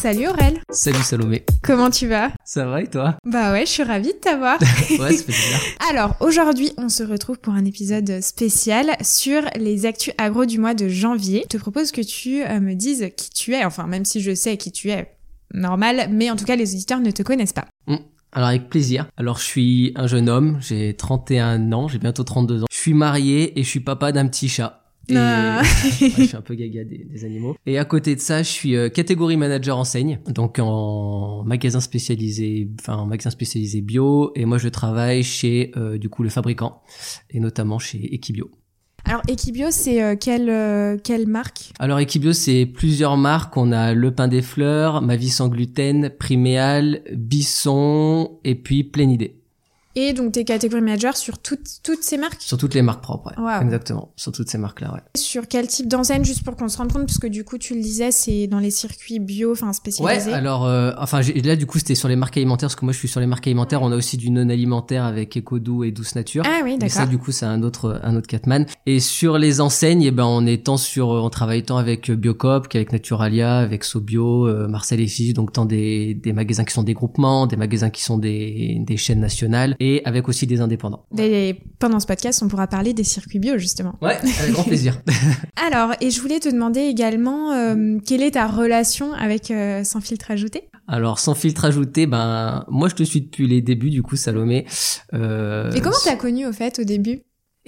Salut Aurel. Salut Salomé. Comment tu vas? Ça va et toi? Bah ouais, je suis ravie de t'avoir. ouais, ça fait bizarre. Alors, aujourd'hui, on se retrouve pour un épisode spécial sur les actus agro du mois de janvier. Je te propose que tu euh, me dises qui tu es, enfin même si je sais qui tu es, normal, mais en tout cas les auditeurs ne te connaissent pas. Mm. Alors avec plaisir. Alors je suis un jeune homme, j'ai 31 ans, j'ai bientôt 32 ans. Je suis marié et je suis papa d'un petit chat. Et Ah. Ouais, je suis un peu gaga des, des animaux. Et à côté de ça, je suis euh, catégorie manager enseigne, donc en magasin spécialisé, enfin en magasin spécialisé bio. Et moi, je travaille chez euh, du coup le fabricant et notamment chez Equibio. Alors, Equibio, c'est euh, quelle, euh, quelle marque? Alors Equibio, c'est plusieurs marques. On a Le Pain des Fleurs, Ma Vie sans gluten, Priméal, Bisson et puis Pleine Idée. Et donc, t'es catégorie manager sur toutes, toutes ces marques Sur toutes les marques propres, ouais. Waouh. Exactement. Sur toutes ces marques-là, ouais. Sur quel type d'enseigne, juste pour qu'on se rende compte, parce que du coup, tu le disais, c'est dans les circuits bio, enfin Ouais, spécialisés. alors, euh, enfin, là, du coup, c'était sur les marques alimentaires, parce que moi, je suis sur les marques alimentaires. On a aussi du non-alimentaire avec Ecodou et Douce Nature. Ah oui, Mais ça, d'accord. du coup, c'est un autre, un autre Catman. Et sur les enseignes, eh ben, on est tant sur, on travaille tant avec Biocop qu'avec Naturalia, avec Sobio, euh, Marcel et Fils, donc tant des, des magasins qui sont des groupements, des magasins qui sont des, des chaînes nationales, et avec aussi des indépendants. Et pendant ce podcast, on pourra parler des circuits bio, justement. Ouais, avec grand plaisir. Alors, et je voulais te demander également, euh, quelle est ta relation avec euh, Sans filtre ajouté? Alors, sans filtre ajouté, ben, moi, je te suis depuis les débuts, du coup, Salomé. Euh, Et comment t'as connu, au fait, au début?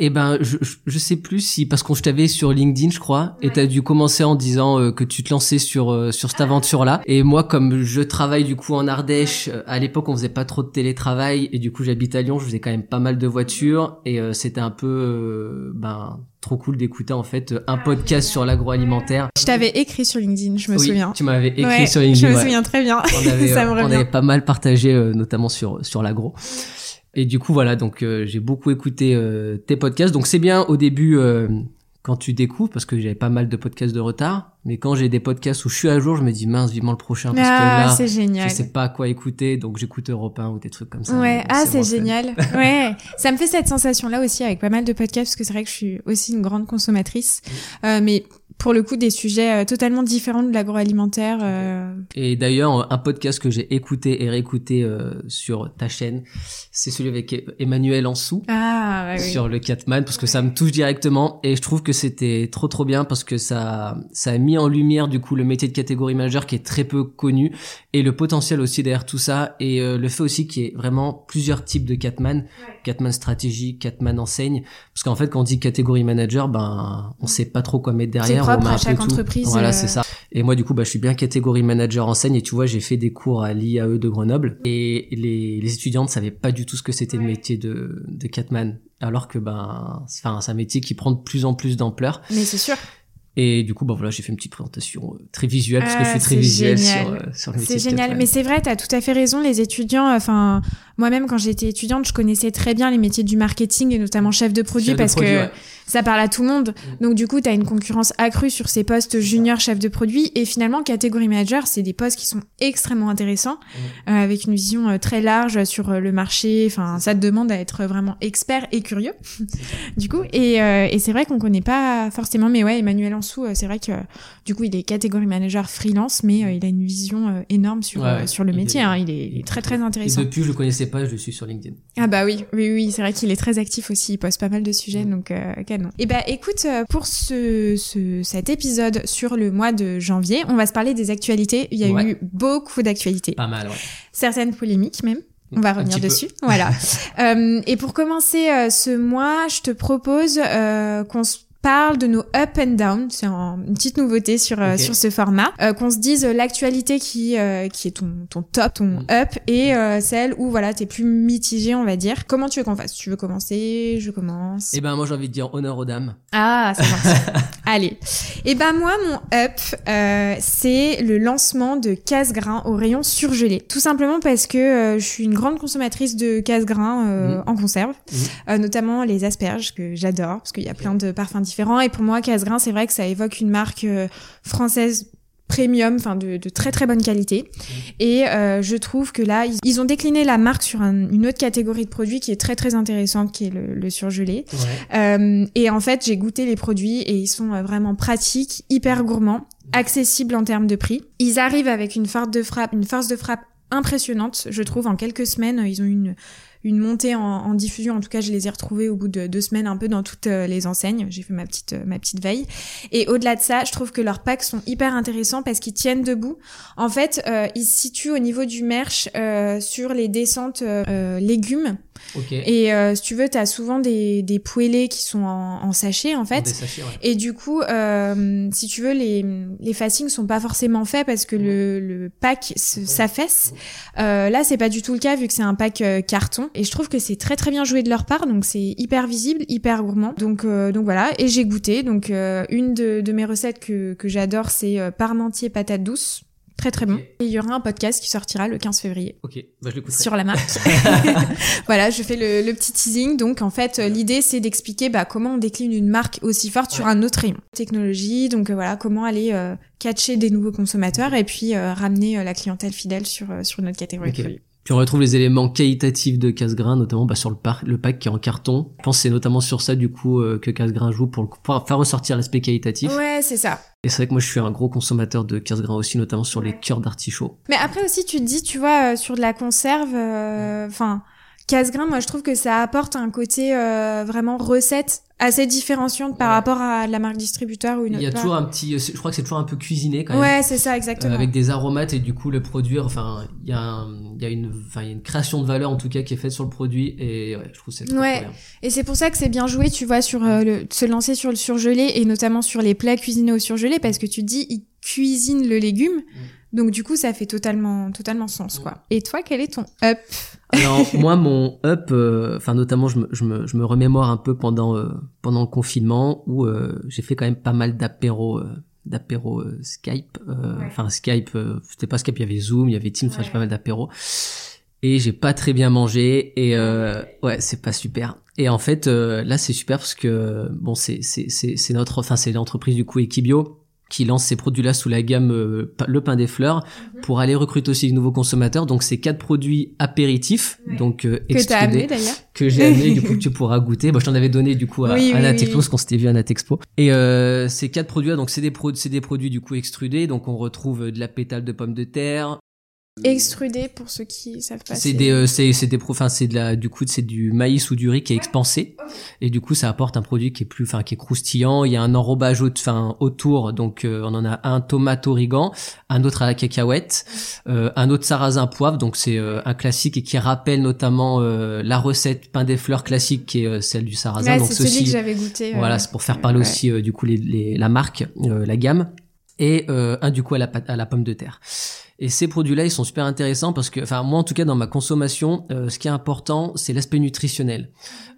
Eh ben, je, je, je sais plus si parce qu'on je t'avais sur LinkedIn, je crois, et t'as dû commencer en disant euh, que tu te lançais sur euh, sur cette aventure-là. Et moi, comme je travaille du coup en Ardèche, euh, à l'époque on faisait pas trop de télétravail, et du coup j'habite à Lyon, je faisais quand même pas mal de voitures, et euh, c'était un peu euh, ben trop cool d'écouter en fait un podcast sur l'agroalimentaire. Je t'avais écrit sur LinkedIn, je me Oui, souviens. Tu m'avais écrit Ouais, sur Je LinkedIn. me ouais. souviens très bien. on avait, Ça me euh, on revient. avait pas mal partagé, euh, notamment sur sur l'agro. Et du coup, voilà, donc euh, j'ai beaucoup écouté euh, tes podcasts. Donc c'est bien au début euh, quand tu découvres, parce que j'avais pas mal de podcasts de retard. Mais quand j'ai des podcasts où je suis à jour, je me dis mince, vivement le prochain, parce Ah, que là, génial. je sais pas quoi écouter, donc j'écoute Europe 1 ou des trucs comme ça. Ouais, ah c'est génial. Ouais, ça me fait cette sensation là aussi avec pas mal de podcasts parce que c'est vrai que je suis aussi une grande consommatrice, euh, mais pour le coup des sujets euh, totalement différents de l'agroalimentaire. euh, Et d'ailleurs, un podcast que j'ai écouté et réécouté euh, sur ta chaîne, c'est celui avec Emmanuel Ansou. Ah ouais, oui. sur le Catman parce que ça me touche directement et je trouve que c'était trop trop bien parce que ça ça a mis en lumière du coup le métier de catégorie manager qui est très peu connu et le potentiel aussi derrière tout ça et euh, le fait aussi qu'il y ait vraiment plusieurs types de Catman Catman stratégie Catman enseigne parce qu'en fait quand on dit catégorie manager ben on sait pas trop quoi mettre derrière propre à chaque tout. entreprise, voilà euh. c'est ça et moi du coup bah je suis bien catégorie manager enseigne et tu vois j'ai fait des cours à l'IAE de Grenoble et les, les étudiants ne savaient pas du tout ce que c'était le métier de, de Catman alors que ben c'est un métier qui prend de plus en plus d'ampleur Mais c'est sûr, et du coup bah voilà j'ai fait une petite présentation euh, très visuelle parce que Ah, je suis très c'est visuel génial. sur, euh, sur le métier c'est génial. Mais c'est vrai, t'as tout à fait raison. Les étudiants, enfin moi-même quand j'étais étudiante, je connaissais très bien les métiers du marketing et notamment chef de produit Chef de parce produit, que ouais. ça parle à tout le monde. Mm. Donc du coup, tu as une concurrence accrue sur ces postes junior chef de produit et finalement catégorie manager, c'est des postes qui sont extrêmement intéressants Mm. euh, avec une vision euh, très large sur euh, le marché. Enfin, ça te demande à être vraiment expert et curieux. du coup, et, euh, et c'est vrai qu'on connaît pas forcément, mais ouais, Emmanuel Ansou, c'est vrai que du coup, il est catégorie manager freelance, mais euh, il a une vision énorme sur Ouais, sur le métier. est- hein. il, est, il est très très et intéressant. depuis je le connaissais sur LinkedIn Ah bah oui, oui, oui, c'est vrai qu'il est très actif aussi, il poste pas mal de sujets, Mm. donc euh, canon. Et bah écoute, euh, pour ce, ce, cet épisode sur le mois de janvier, on va se parler des actualités. Il y a Ouais. eu beaucoup d'actualités, pas mal ouais certaines polémiques même. On va revenir peu. dessus, voilà. Euh, et pour commencer euh, ce mois, je te propose euh, qu'on se parle de nos up and down, c'est un- une petite nouveauté sur euh, sur ce format, euh, qu'on se dise euh, l'actualité qui euh, qui est ton ton top, ton Mm. up et euh, celle où voilà t'es plus mitigé on va dire. Comment tu veux qu'on fasse? Tu veux commencer? Je commence. et ben moi j'ai envie de dire honneur aux dames Ah, c'est gentil. Allez. Et ben moi, mon up, euh, c'est le lancement de casse-grain au rayon surgelé. Tout simplement parce que euh, je suis une grande consommatrice de casse-grain euh, Mhm. en conserve, euh, notamment les asperges que j'adore parce qu'il y a plein de parfums différents. Et pour moi, casse-grain, c'est vrai que ça évoque une marque euh, française premium, enfin de, de, très très bonne qualité. Et euh, je trouve que là, ils, ont décliné la marque sur une autre catégorie de produits qui est très très intéressante, qui est le, le surgelé. Euh, et en fait, j'ai goûté les produits et ils sont euh, vraiment pratiques, hyper gourmands, accessibles en termes de prix. Ils arrivent avec une force de frappe, une force de frappe impressionnante, je trouve. En quelques semaines, ils ont une une montée en, diffusion. En tout cas, je les ai retrouvés au bout de deux semaines un peu dans toutes euh, les enseignes. J'ai fait ma petite euh, ma petite veille. Et au-delà de ça, je trouve que leurs packs sont hyper intéressants parce qu'ils tiennent debout. En fait, euh, ils se situent au niveau du merch sur les descentes légumes. Et euh, si tu veux, tu as souvent des, des poêlés qui sont en, en sachet, en fait. Sachets, ouais. Et du coup, euh, si tu veux, les, les facings sont pas forcément faits parce que le, le pack s'affaisse. Euh, là, c'est pas du tout le cas vu que c'est un pack euh, carton. Et je trouve que c'est très très bien joué de leur part. Donc c'est hyper visible, hyper gourmand. Donc, euh, donc voilà. Et j'ai goûté. Donc une de, de, mes recettes que, que j'adore, c'est parmentier patate douce. Très très bon. Et il y aura un podcast qui sortira le 15 février. Ok, bah, je Sur la marque. voilà, je fais le, le, petit teasing. Donc en fait, l'idée c'est d'expliquer bah, comment on décline une marque aussi forte ouais. sur un autre rayon. Technologie, donc euh, voilà, comment aller euh, catcher des nouveaux consommateurs et puis euh, ramener euh, la clientèle fidèle sur, sur notre catégorie okay. Puis on retrouve les éléments qualitatifs de Casgrain, notamment bah, sur le, par le pack qui est en carton. Je pense que c'est notamment sur ça du coup euh, que Casgrain joue pour, le, pour faire ressortir l'aspect qualitatif. Ouais, c'est ça. Et c'est vrai que moi je suis un gros consommateur de Casgrain aussi, notamment sur les cœurs d'artichaut. Mais après aussi tu te dis, tu vois, euh, sur de la conserve, enfin... Euh, Casgrain, moi je trouve que ça apporte un côté euh, vraiment recette assez différenciante par ouais. rapport à la marque distributeur ou une autre. Il y a toujours un petit, je crois que c'est toujours un peu cuisiné quand même. Ouais, c'est ça exactement. Euh, avec des aromates et du coup le produire, enfin il y a, un, il y a une, enfin il y a une création de valeur en tout cas qui est faite sur le produit et ouais, je trouve c'est ouais. bien. Et c'est pour ça que c'est bien joué, tu vois, sur euh, le, se lancer sur le surgelé et notamment sur les plats cuisinés au surgelé parce que tu te dis ils cuisinent le légume. Mm. Donc du coup, ça fait totalement, totalement sens, quoi. Et toi, quel est ton up? Alors moi, mon up, enfin euh, notamment, je me, je me, je me remémore un peu pendant euh, pendant le confinement où euh, j'ai fait quand même pas mal d'apéros d'apéros Skype. Enfin ouais. Skype, c'était pas Skype, il y avait Zoom, il y avait Teams, enfin ouais. j'ai pas mal d'apéros. Et j'ai pas très bien mangé et ouais, c'est pas super. Et en fait, là, c'est super parce que bon, c'est c'est c'est c'est notre, enfin c'est l'entreprise du coup Equibio qui lance ces produits-là sous la gamme euh, le pain des fleurs -hmm. pour aller recruter aussi de nouveaux consommateurs. Donc c'est quatre produits apéritifs, ouais. donc euh, que t'as amené d'ailleurs, que j'ai amené du coup que tu pourras goûter. Moi je t'en avais donné du coup à, oui, à oui, Natexpo, oui. parce qu'on s'était vu à Natexpo. Et euh, ces quatre produits-là, donc c'est des pro c'est des produits du coup extrudés. Donc on retrouve de la pétale de pommes de terre, Extrudé pour ceux qui savent pas. C'est des, euh, c'est, c'est des, enfin c'est de la, du coup c'est du maïs ou du riz qui est expansé et du coup ça apporte un produit qui est plus, enfin qui est croustillant. Il y a un enrobage, enfin autour, donc euh, on en a un tomate origan, un autre à la cacahuète, euh, un autre sarrasin poivre, donc c'est euh, un classique et qui rappelle notamment euh, la recette pain des fleurs classique qui est celle du sarrasin. Ouais, donc c'est celui que j'avais goûté. Voilà, c'est pour faire parler ouais. aussi du coup les, les, la marque, la gamme et un du coup à la, à la pomme de terre. Et ces produits-là, ils sont super intéressants parce que, enfin moi en tout cas dans ma consommation, euh, ce qui est important, c'est l'aspect nutritionnel.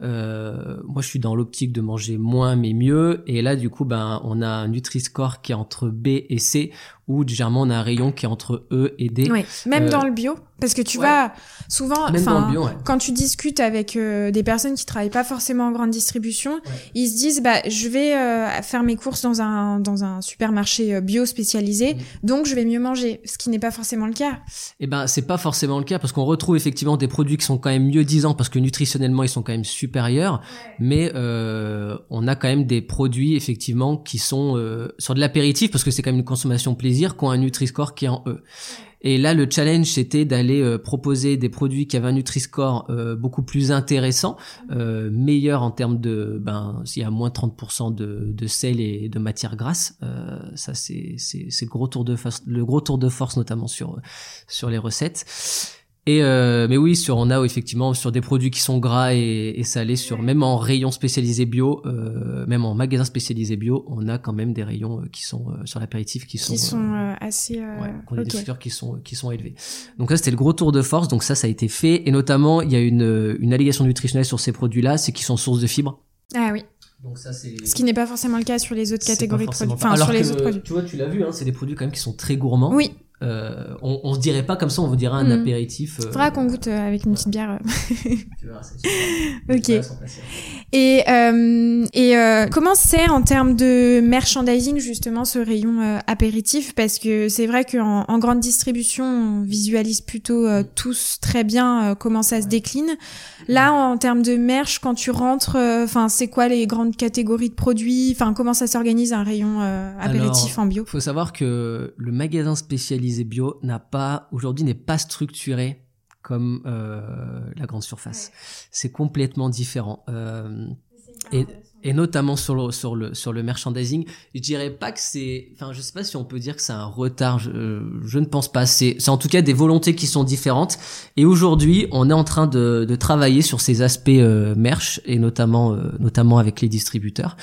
Euh, moi, je suis dans l'optique de manger moins mais mieux. Et là, du coup, ben on a un Nutri-Score qui est entre B et C, ou généralement on a un rayon qui est entre E et D. Oui, même euh, dans le bio, parce que tu ouais. vois souvent, ouais. quand tu discutes avec euh, des personnes qui travaillent pas forcément en grande distribution, ouais. ils se disent bah je vais euh, faire mes courses dans un dans un supermarché bio spécialisé, mmh. donc je vais mieux manger, ce qui n'est pas forcément le cas. Eh ben c'est pas forcément le cas parce qu'on retrouve effectivement des produits qui sont quand même mieux disants parce que nutritionnellement ils sont quand même supérieurs, mais on a quand même des produits effectivement qui sont sur de l'apéritif parce que c'est quand même une consommation plaisir qui ont un Nutri-Score qui est en E. Et là, le challenge, c'était d'aller euh, proposer des produits qui avaient un Nutri-Score euh, beaucoup plus intéressant, euh, meilleur en termes de, ben, s'il y a moins 30% de, de sel et de matière grasse, euh, ça c'est c'est le gros tour de force, le gros tour de force notamment sur sur les recettes. Et euh, mais oui, sur on a effectivement sur des produits qui sont gras et, et salés, sur même en rayon spécialisé bio, euh, même en magasin spécialisé bio, on a quand même des rayons euh, qui sont euh, sur l'apéritif qui sont qui sont euh, assez ouais, on a okay. des qui sont qui sont élevés. Donc là c'était le gros tour de force, donc ça ça a été fait et notamment il y a une une allégation nutritionnelle sur ces produits-là, c'est qu'ils sont source de fibres. Ah oui. Donc ça, c'est... Ce qui n'est pas forcément le cas sur les autres catégories de produits. Enfin, Alors sur les que, autres produits. Tu vois, tu l'as vu, hein, c'est des produits quand même qui sont très gourmands. Oui. Euh, on, on se dirait pas comme ça, on vous dirait un mmh. apéritif. Euh... Faudra qu'on goûte euh, avec une petite bière. tu verras, c'est Ok. Et, euh, et euh, comment c'est en termes de merchandising justement ce rayon euh, apéritif? Parce que c'est vrai qu'en en grande distribution, on visualise plutôt euh, tous très bien euh, comment ça se décline. Là, en termes de merch, quand tu rentres, enfin, c'est quoi les grandes catégories de produits? Enfin, comment ça s'organise un rayon apéritif en bio? Il faut savoir que le magasin spécialisé bio n'a pas aujourd'hui n'est pas structuré comme euh, la grande surface. C'est complètement différent. Euh, et, et, notamment sur le, sur le, sur le merchandising, je dirais pas que c'est, enfin, je sais pas si on peut dire que c'est un retard, je, je ne pense pas. C'est, en tout cas des volontés qui sont différentes. Et aujourd'hui, on est en train de, de travailler sur ces aspects euh, merch et notamment, euh, notamment avec les distributeurs.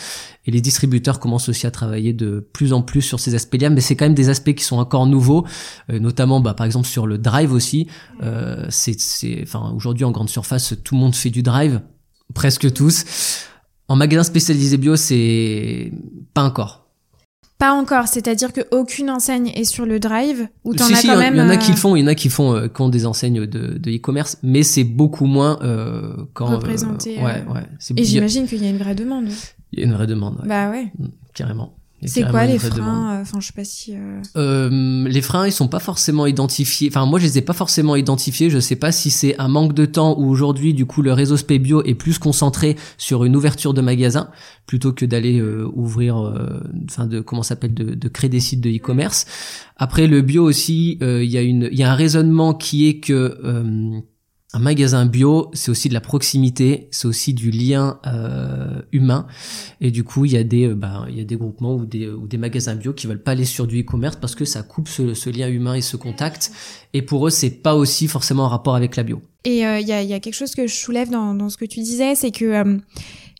Et les distributeurs commencent aussi à travailler de plus en plus sur ces aspects-là, mais c'est quand même des aspects qui sont encore nouveaux, euh, notamment, bah, par exemple, sur le drive aussi. Euh, c'est, c'est, enfin, aujourd'hui en grande surface, tout le monde fait du drive, presque tous. En magasin spécialisé bio, c'est pas encore. Pas encore, c'est-à-dire que aucune enseigne est sur le drive ou t'en si, as si, quand même. Il y en a qui le font, il y en a qui font, euh, qui ont des enseignes de, de e-commerce, mais c'est beaucoup moins euh, quand. Représenté. Euh, ouais, ouais. Et j'imagine qu'il y a une vraie demande. Il y a une vraie demande. Ouais. Bah ouais. Mmh, carrément. C'est quoi les freins Enfin, je sais pas si. Euh... Euh, les freins, ils sont pas forcément identifiés. Enfin, moi, je les ai pas forcément identifiés. Je sais pas si c'est un manque de temps ou aujourd'hui, du coup, le réseau Spébio est plus concentré sur une ouverture de magasin plutôt que d'aller euh, ouvrir, euh, enfin, de comment s'appelle, de, de, créer des sites de e-commerce. Après, le bio aussi, euh, il y a une, il y a un raisonnement qui est que un magasin bio, c'est aussi de la proximité, c'est aussi du lien euh, humain. Et du coup, il y a des, bah, il y a des groupements ou des, ou des magasins bio qui veulent pas aller sur du e-commerce parce que ça coupe ce, ce, lien humain et ce contact. Et pour eux, c'est pas aussi forcément en rapport avec la bio. Et il euh, y, a, y, a, quelque chose que je soulève dans, dans ce que tu disais, c'est que euh,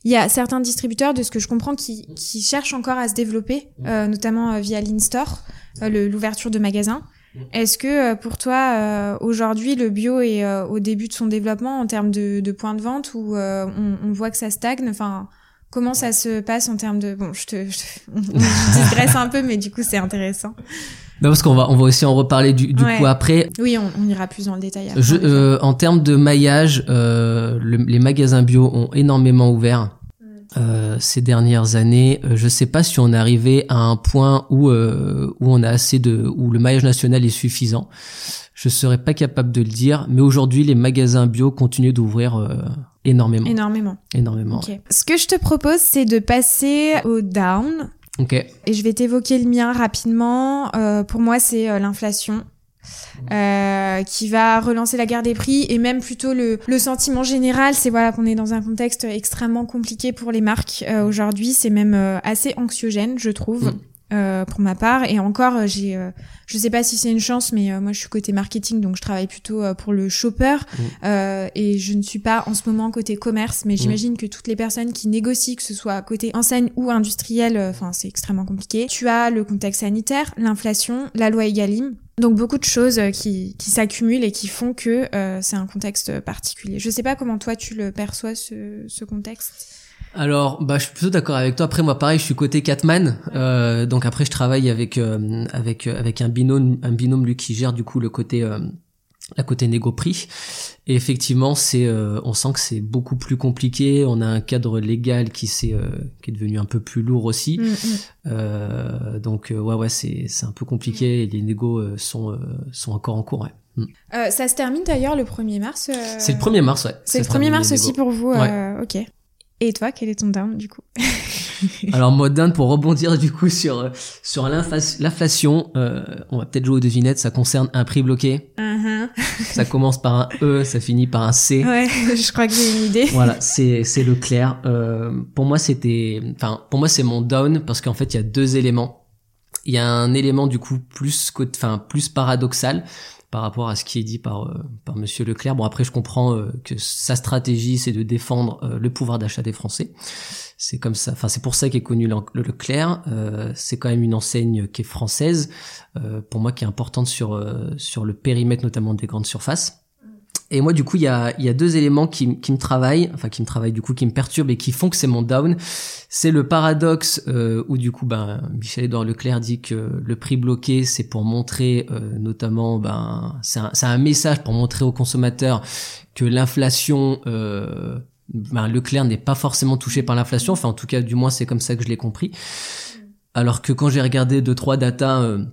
il y a certains distributeurs, de ce que je comprends, qui, qui cherchent encore à se développer, notamment via l'in-store, l'ouverture de magasins. Est-ce que pour toi, aujourd'hui, le bio est au début de son développement en termes de, de points de vente ou on, on, voit que ça stagne? Enfin, comment ça se passe en termes de... Bon, je te, je te... on digresse un peu, mais du coup, c'est intéressant. Non, parce qu'on va, on va aussi en reparler du, du ouais. coup après. Oui, on, on, ira plus dans le détail. Après, je, euh, en termes de maillage, euh, le, les magasins bio ont énormément ouvert. Euh, ces dernières années. Euh, je sais pas si on est arrivé à un point où euh, où on a assez de où le maillage national est suffisant. Je serais pas capable de le dire, mais aujourd'hui les magasins bio continuent d'ouvrir euh, énormément. Énormément. Énormément. Okay. Ouais. Ce que je te propose, c'est de passer au down. Ok. Et je vais t'évoquer le mien rapidement. Euh, pour moi, c'est l'inflation. Euh, qui va relancer la guerre des prix et même plutôt le, le sentiment général, c'est voilà qu'on est dans un contexte extrêmement compliqué pour les marques euh, aujourd'hui, c'est même euh, assez anxiogène, je trouve. Mmh. pour ma part et encore j'ai je sais pas si c'est une chance mais moi je suis côté marketing donc je travaille plutôt pour le shopper mmh. et je ne suis pas en ce moment côté commerce mais j'imagine mmh. que toutes les personnes qui négocient que ce soit côté enseigne ou industriel enfin c'est extrêmement compliqué tu as le contexte sanitaire l'inflation la loi Egalim donc beaucoup de choses qui, qui s'accumulent et qui font que euh, c'est un contexte particulier. Je sais pas comment toi tu le perçois ce, ce contexte. Alors, bah, je suis plutôt d'accord avec toi. Après, moi, pareil, je suis côté Catman, euh, donc après, je travaille avec euh, avec avec un binôme, un binôme lui qui gère du coup le côté la côté négo prix. Et effectivement, c'est, euh, on sent que c'est beaucoup plus compliqué. On a un cadre légal qui s'est, euh, qui est devenu un peu plus lourd aussi. Mm, euh, donc ouais, ouais, c'est, c'est un peu compliqué. Et les négos sont, sont encore en cours. Ouais. Mm. ça se termine d'ailleurs le 1er mars. C'est le 1er mars, ouais. C'est le 1er mars aussi pour vous. Ouais. ok. Et toi, quel est ton down du coup Alors mode down pour rebondir du coup sur sur l'inflation, on va peut-être jouer aux devinettes. Ça concerne un prix bloqué. Ça commence par un E, ça finit par un C. Ouais, je crois que j'ai une idée. Voilà, c'est c'est le clair. Euh, pour moi c'était, enfin pour moi c'est mon down parce qu'en fait il y a deux éléments. Il y a un élément du coup plus enfin plus paradoxal par rapport à ce qui est dit par euh, par Monsieur Leclerc. Bon après je comprends euh, que sa stratégie c'est de défendre euh, le pouvoir d'achat des Français. C'est comme ça. Enfin c'est pour ça qu'est connu le Leclerc. C'est quand même une enseigne qui est française. Pour moi qui est importante sur sur le périmètre notamment des grandes surfaces. Et moi, du coup, il y a, y a deux éléments qui, qui me travaillent, enfin qui me travaillent du coup, qui me perturbent et qui font que c'est mon down. C'est le paradoxe euh, où du coup, ben Michel-Édouard Leclerc dit que le prix bloqué, c'est pour montrer, euh, notamment, ben c'est un, un, message pour montrer aux consommateurs que l'inflation euh, ben, Leclerc n'est pas forcément touché par l'inflation. Enfin, en tout cas, du moins, c'est comme ça que je l'ai compris. Alors que quand j'ai regardé deux trois datas euh,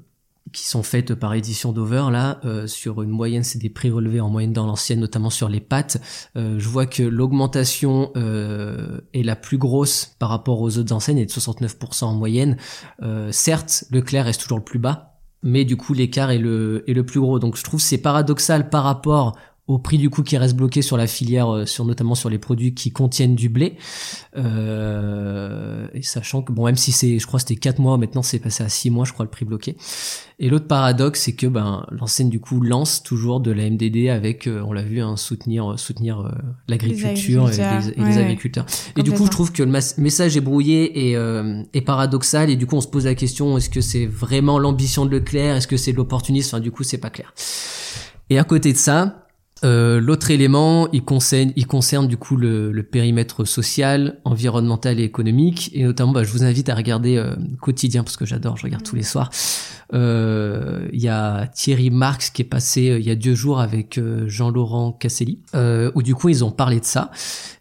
qui sont faites par édition Dover là euh, sur une moyenne c'est des prix relevés en moyenne dans l'ancienne notamment sur les pâtes euh, je vois que l'augmentation est la plus grosse par rapport aux autres enseignes et de 69% en moyenne. Certes Leclerc reste toujours le plus bas mais du coup l'écart est le est le plus gros. Donc je trouve c'est paradoxal par rapport au prix du coup qui reste bloqué sur la filière, euh, sur notamment sur les produits qui contiennent du blé. Euh, et sachant que bon, même si c'est, je crois c'était 4 mois, maintenant c'est passé à 6 mois, je crois le prix bloqué. Et l'autre paradoxe, c'est que ben l'enseigne du coup lance toujours de la MDD avec, euh, on l'a vu, hein, soutenir soutenir euh, l'agriculture et, les, agriculteurs. Et du coup, je trouve que le message est brouillé et, et paradoxal. Et du coup, on se pose la question est-ce que c'est vraiment l'ambition de Leclerc? Est-ce que c'est de l'opportunisme? Enfin, du coup, c'est pas clair. Et à côté de ça, euh, l'autre élément, il concerne, il concerne du coup le, le, périmètre social, environnemental et économique, et notamment, bah, je vous invite à regarder euh, quotidien parce que j'adore, je regarde tous les soirs. Euh, il y a Thierry Marx qui est passé il y a deux jours avec Jean-Laurent Casselli, où du coup ils ont parlé de ça.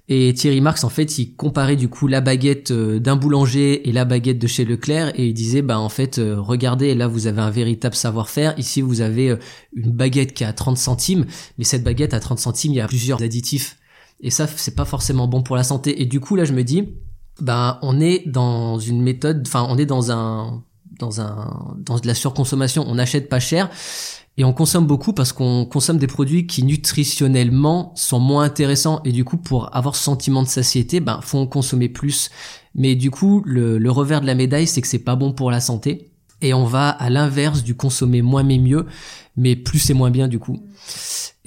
Et Thierry Marx, en fait, il comparait du coup la baguette euh, d'un boulanger et la baguette de chez Leclerc, et il disait, bah en fait, euh, regardez, là vous avez un véritable savoir-faire. Ici, vous avez euh, une baguette qui a 30 centimes, mais cette baguette à 30 centimes, il y a plusieurs additifs. Et ça, c'est pas forcément bon pour la santé. Et du coup, là, je me dis, bah on est dans une méthode, enfin, on est dans un dans un dans de la surconsommation. On achète pas cher et on consomme beaucoup parce qu'on consomme des produits qui nutritionnellement sont moins intéressants. Et du coup, pour avoir ce sentiment de satiété, ben, faut consommer plus. Mais du coup, le, le revers de la médaille, c'est que c'est pas bon pour la santé. Et on va à l'inverse du consommer moins mais mieux, mais plus c'est moins bien du coup.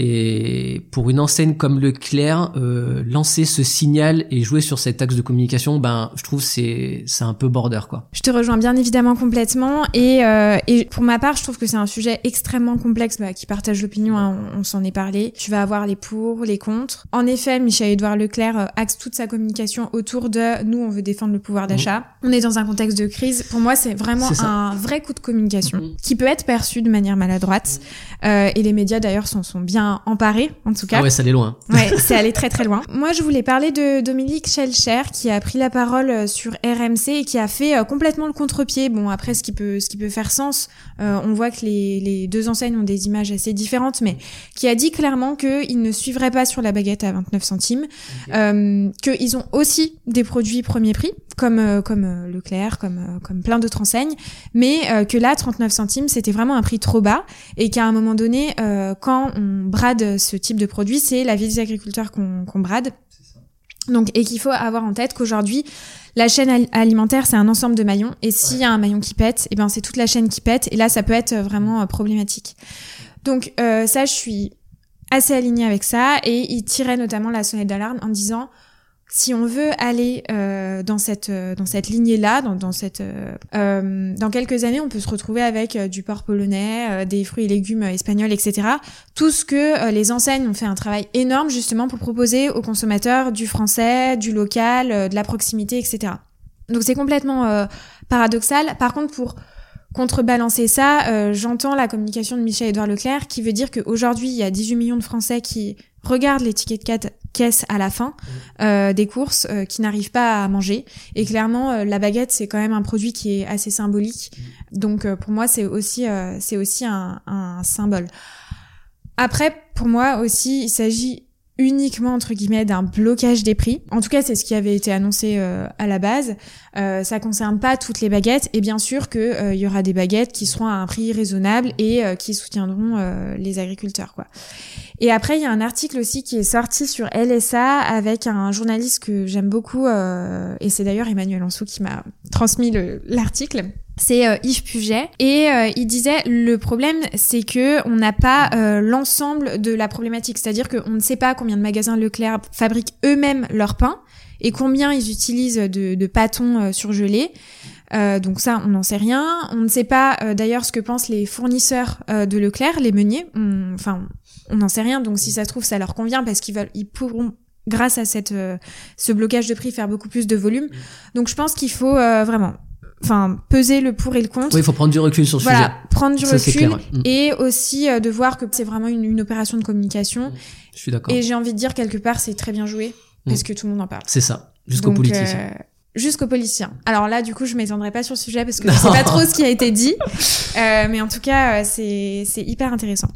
Et pour une enseigne comme Leclerc, euh, lancer ce signal et jouer sur cet axe de communication, ben je trouve c'est c'est un peu border quoi. Je te rejoins bien évidemment complètement et, euh, et pour ma part, je trouve que c'est un sujet extrêmement complexe bah, qui partage l'opinion. Hein, on, s'en est parlé. Tu vas avoir les pour, les contre. En effet, Michel-Édouard Leclerc euh, axe toute sa communication autour de nous, on veut défendre le pouvoir d'achat. Mmh. On est dans un contexte de crise. Pour moi, c'est vraiment un vrai coup de communication mmh. qui peut être perçu de manière maladroite. Euh, et les médias d'ailleurs sont, sont bien emparé, en tout cas. Ah ouais, ça allait loin. ouais, c'est allé très très loin. Moi, je voulais parler de Dominique Schelcher, qui a pris la parole euh, sur RMC et qui a fait euh, complètement le contre-pied. Bon, après, ce qui peut, ce qui peut faire sens, euh, on voit que les, les deux enseignes ont des images assez différentes, mais qui a dit clairement qu'ils ne suivraient pas sur la baguette à 29 centimes, euh, qu'ils ont aussi des produits premier prix, comme comme Leclerc, comme comme plein d'autres enseignes, mais que là, 39 centimes, c'était vraiment un prix trop bas et qu'à un moment donné, quand on brade ce type de produit, c'est la vie des agriculteurs qu'on brade. Donc, et qu'il faut avoir en tête qu'aujourd'hui, la chaîne alimentaire, c'est un ensemble de maillons. Et s'il y a un maillon qui pète, et eh ben c'est toute la chaîne qui pète. Et là, ça peut être vraiment euh, problématique. Donc euh, ça, je suis assez alignée avec ça. Et il tirait notamment la sonnette d'alarme en disant si on veut aller euh, dans cette euh, dans cette lignée là dans, dans cette euh, euh, dans quelques années on peut se retrouver avec du porc polonais des fruits et légumes espagnols etc tout ce que les enseignes ont fait un travail énorme justement pour proposer aux consommateurs du français du local de la proximité etc donc c'est complètement paradoxal. Par contre pour contrebalancer ça, j'entends la communication de Michel-Édouard Leclerc qui veut dire qu'aujourd'hui, il y a 18 millions de Français qui regardent les tickets de caisse à la fin mmh. euh, des courses euh, qui n'arrivent pas à manger. Et clairement, euh, la baguette, c'est quand même un produit qui est assez symbolique. Mmh. Donc pour moi, c'est aussi, c'est aussi un, un symbole. Après, pour moi aussi, il s'agit uniquement entre guillemets d'un blocage des prix. En tout cas, c'est ce qui avait été annoncé euh, à la base. Euh, ça concerne pas toutes les baguettes et bien sûr que euh, il y aura des baguettes qui seront à un prix raisonnable et euh, qui soutiendront les agriculteurs quoi. Et après, il y a un article aussi qui est sorti sur LSA avec un journaliste que j'aime beaucoup et c'est d'ailleurs Emmanuel Ansou qui m'a transmis l'article c'est euh, Yves Puget et euh, il disait le problème c'est que on n'a pas euh, l'ensemble de la problématique, c'est-à-dire qu'on ne sait pas combien de magasins Leclerc fabriquent eux-mêmes leur pain et combien ils utilisent de, de pâtons surgelés. donc ça, on n'en sait rien. On ne sait pas d'ailleurs ce que pensent les fournisseurs de Leclerc, les meuniers. enfin, on n'en sait rien. Donc si ça se trouve, ça leur convient parce qu'ils veulent, ils pourront grâce à cette ce blocage de prix faire beaucoup plus de volume. Donc je pense qu'il faut vraiment enfin peser le pour et le contre. Oui, il faut prendre du recul sur ce voilà, sujet. prendre du recul mm. et aussi euh, de voir que c'est vraiment une, une, opération de communication. Je suis d'accord. Et j'ai envie de dire quelque part c'est très bien joué. parce que tout le monde en parle. C'est ça, jusqu'aux politiciens. euh, Jusqu'aux politiciens. Alors là, du coup, je m'étendrai pas sur le sujet parce que je sais pas trop ce qui a été dit. Euh, mais en tout cas, euh, c'est c'est hyper intéressant.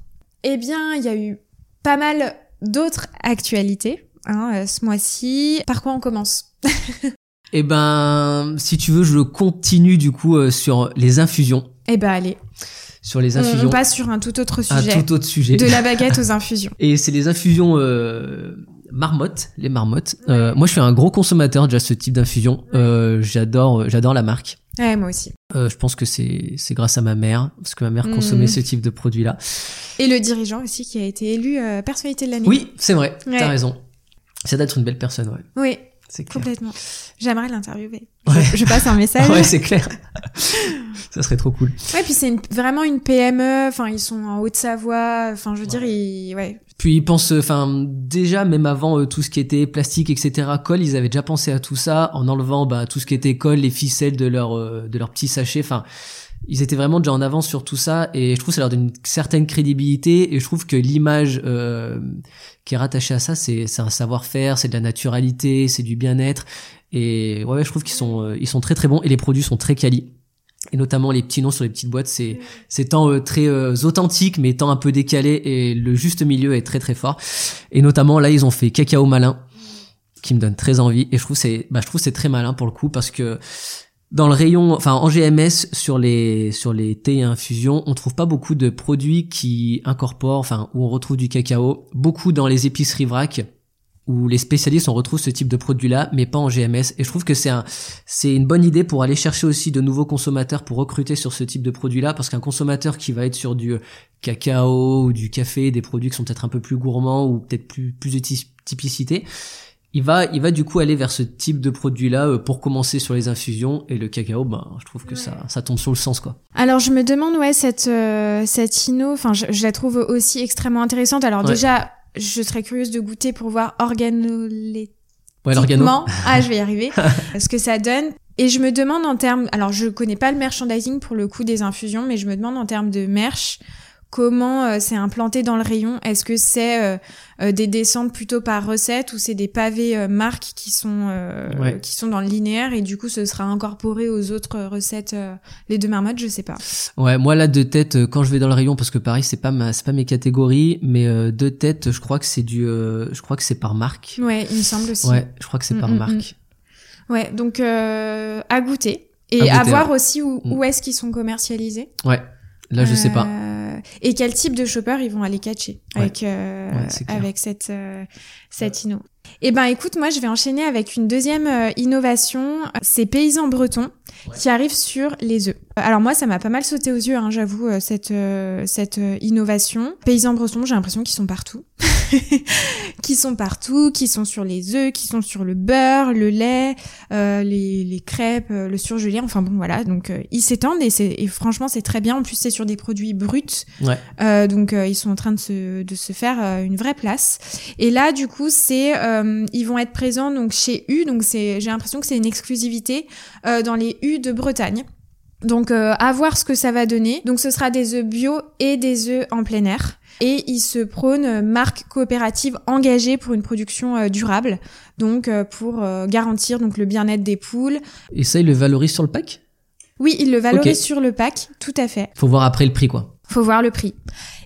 Eh bien, il y a eu pas mal d'autres actualités hein, euh, ce mois-ci. Par quoi on commence? Eh ben, si tu veux, je continue du coup euh, sur les infusions. Eh ben, allez, Sur les on, infusions. on passe sur un tout autre un sujet. tout autre sujet. De la baguette aux infusions. Et c'est les infusions euh, marmottes, les marmottes. Euh, moi, je suis un gros consommateur déjà de ce type d'infusion. Euh, j'adore, j'adore la marque. Ouais, moi aussi. Euh, je pense que c'est c'est grâce à ma mère parce que ma mère Mhm. consommait ce type de produit là. Et le dirigeant aussi qui a été élu euh, personnalité de l'année. Oui, c'est vrai. Ouais. T'as raison. Ça doit être une belle personne, ouais. Oui, C'est clair. complètement. J'aimerais l'interviewer. Ouais. Je passe un message. ouais, c'est clair. ça serait trop cool. Ouais, puis c'est une- vraiment une PME. Enfin, ils sont en Haute-Savoie. Enfin, je veux dire, ils, ouais. Puis ils pensent, enfin déjà même avant euh, tout ce qui était plastique, etc. Colle, ils avaient déjà pensé à tout ça en enlevant bah, tout ce qui était colle, les ficelles de leur euh, de leur petits sachets. Enfin, ils étaient vraiment déjà en avance sur tout ça et je trouve que ça leur donne une certaine crédibilité et je trouve que l'image euh, qui est rattachée à ça, c'est c'est un savoir-faire, c'est de la naturalité, c'est du bien-être et ouais, ouais, je trouve qu'ils sont euh, ils sont très très bons et les produits sont très quali. Et notamment les petits noms sur les petites boîtes, c'est c'est tant euh, très euh, authentique mais tant un peu décalé et le juste milieu est très très fort. Et notamment là ils ont fait cacao malin qui me donne très envie et je trouve c'est bah je trouve c'est très malin pour le coup parce que dans le rayon enfin en GMS sur les sur les thés et infusions, on trouve pas beaucoup de produits qui incorporent enfin où on retrouve du cacao, beaucoup dans les épiceries vrac où les spécialistes on retrouve ce type de produit là mais pas en GMS et je trouve que c'est un c'est une bonne idée pour aller chercher aussi de nouveaux consommateurs pour recruter sur ce type de produit là parce qu'un consommateur qui va être sur du cacao ou du café des produits qui sont peut-être un peu plus gourmands ou peut-être plus plus de ty- typicité il va il va du coup aller vers ce type de produit là pour commencer sur les infusions et le cacao ben je trouve que ça ça tombe sur le sens quoi Alors je me demande ouais cette euh, cette inno, enfin je, je la trouve aussi extrêmement intéressante. Alors Ouais. déjà, je serais curieuse de goûter pour voir organolétiquement. ouais l'organo Ah, je vais y arriver. ce que ça donne. Et je me demande en termes, alors je connais pas le merchandising pour le coup des infusions, mais je me demande en termes de merch comment euh, c'est implanté dans le rayon? Est-ce que c'est euh, euh, des descentes plutôt par recette ou c'est des pavés euh, marques qui sont euh, Ouais. qui sont dans le linéaire et du coup ce sera incorporé aux autres recettes euh, les deux marmottes, je sais pas. Ouais, moi là de tête euh, quand je vais dans le rayon parce que pareil c'est pas ma c'est pas mes catégories mais euh, de tête je crois que c'est du euh, je crois que c'est par marque. Ouais, il me semble aussi. Ouais, je crois que c'est Mm, par mm, marque. Ouais, donc euh, à goûter et À goûter, à voir ouais. aussi où, Mm. où est-ce qu'ils sont commercialisés? Ouais. Là je sais pas. Et quel type de shopper ils vont aller catcher Ouais. avec euh, Ouais, avec cette euh, cette inno. Eh ben écoute, moi je vais enchaîner avec une deuxième euh, innovation, c'est paysans bretons Ouais. qui arrive sur les œufs. Alors moi ça m'a pas mal sauté aux yeux, hein, j'avoue euh, cette euh, cette innovation. Paysans bretons, j'ai l'impression qu'ils sont partout, qui sont partout, qui sont sur les œufs, qui sont sur le beurre, le lait, euh, les, les crêpes, euh, le surgelé, enfin bon voilà, donc euh, ils s'étendent et, et franchement c'est très bien. En plus c'est sur des produits bruts, Ouais. euh, donc euh, ils sont en train de se, de se faire euh, une vraie place. Et là du coup c'est euh, ils vont être présents donc chez U, donc c'est j'ai l'impression que c'est une exclusivité euh, dans les U de Bretagne. Donc euh, à voir ce que ça va donner. Donc ce sera des œufs bio et des œufs en plein air. Et ils se prônent euh, marque coopérative engagée pour une production euh, durable, donc euh, pour euh, garantir donc le bien-être des poules. Et ça ils le valorisent sur le pack? Oui, ils le valorisent Ok. sur le pack, tout à fait. Faut voir après le prix quoi. Faut voir le prix.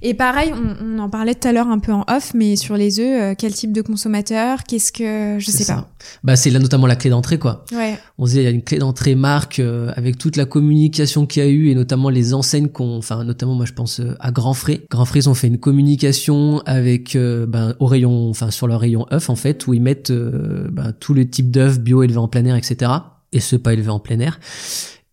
Et pareil, on, on en parlait tout à l'heure un peu en off, mais sur les œufs, euh, quel type de consommateur Qu'est-ce que je sais ça. Bah c'est là notamment la clé d'entrée quoi. pas. Ouais. On se dit il y a une clé d'entrée marque euh, avec toute la communication qu'il y a eu et notamment les enseignes qu'on enfin notamment moi je pense euh, à Grand Frais. Grand Frais ils ont fait une communication avec euh, ben au rayon enfin sur leur rayon œuf en fait où ils mettent ben, tout le type d'œufs bio élevés en plein air etc. et ceux pas élevés en plein air.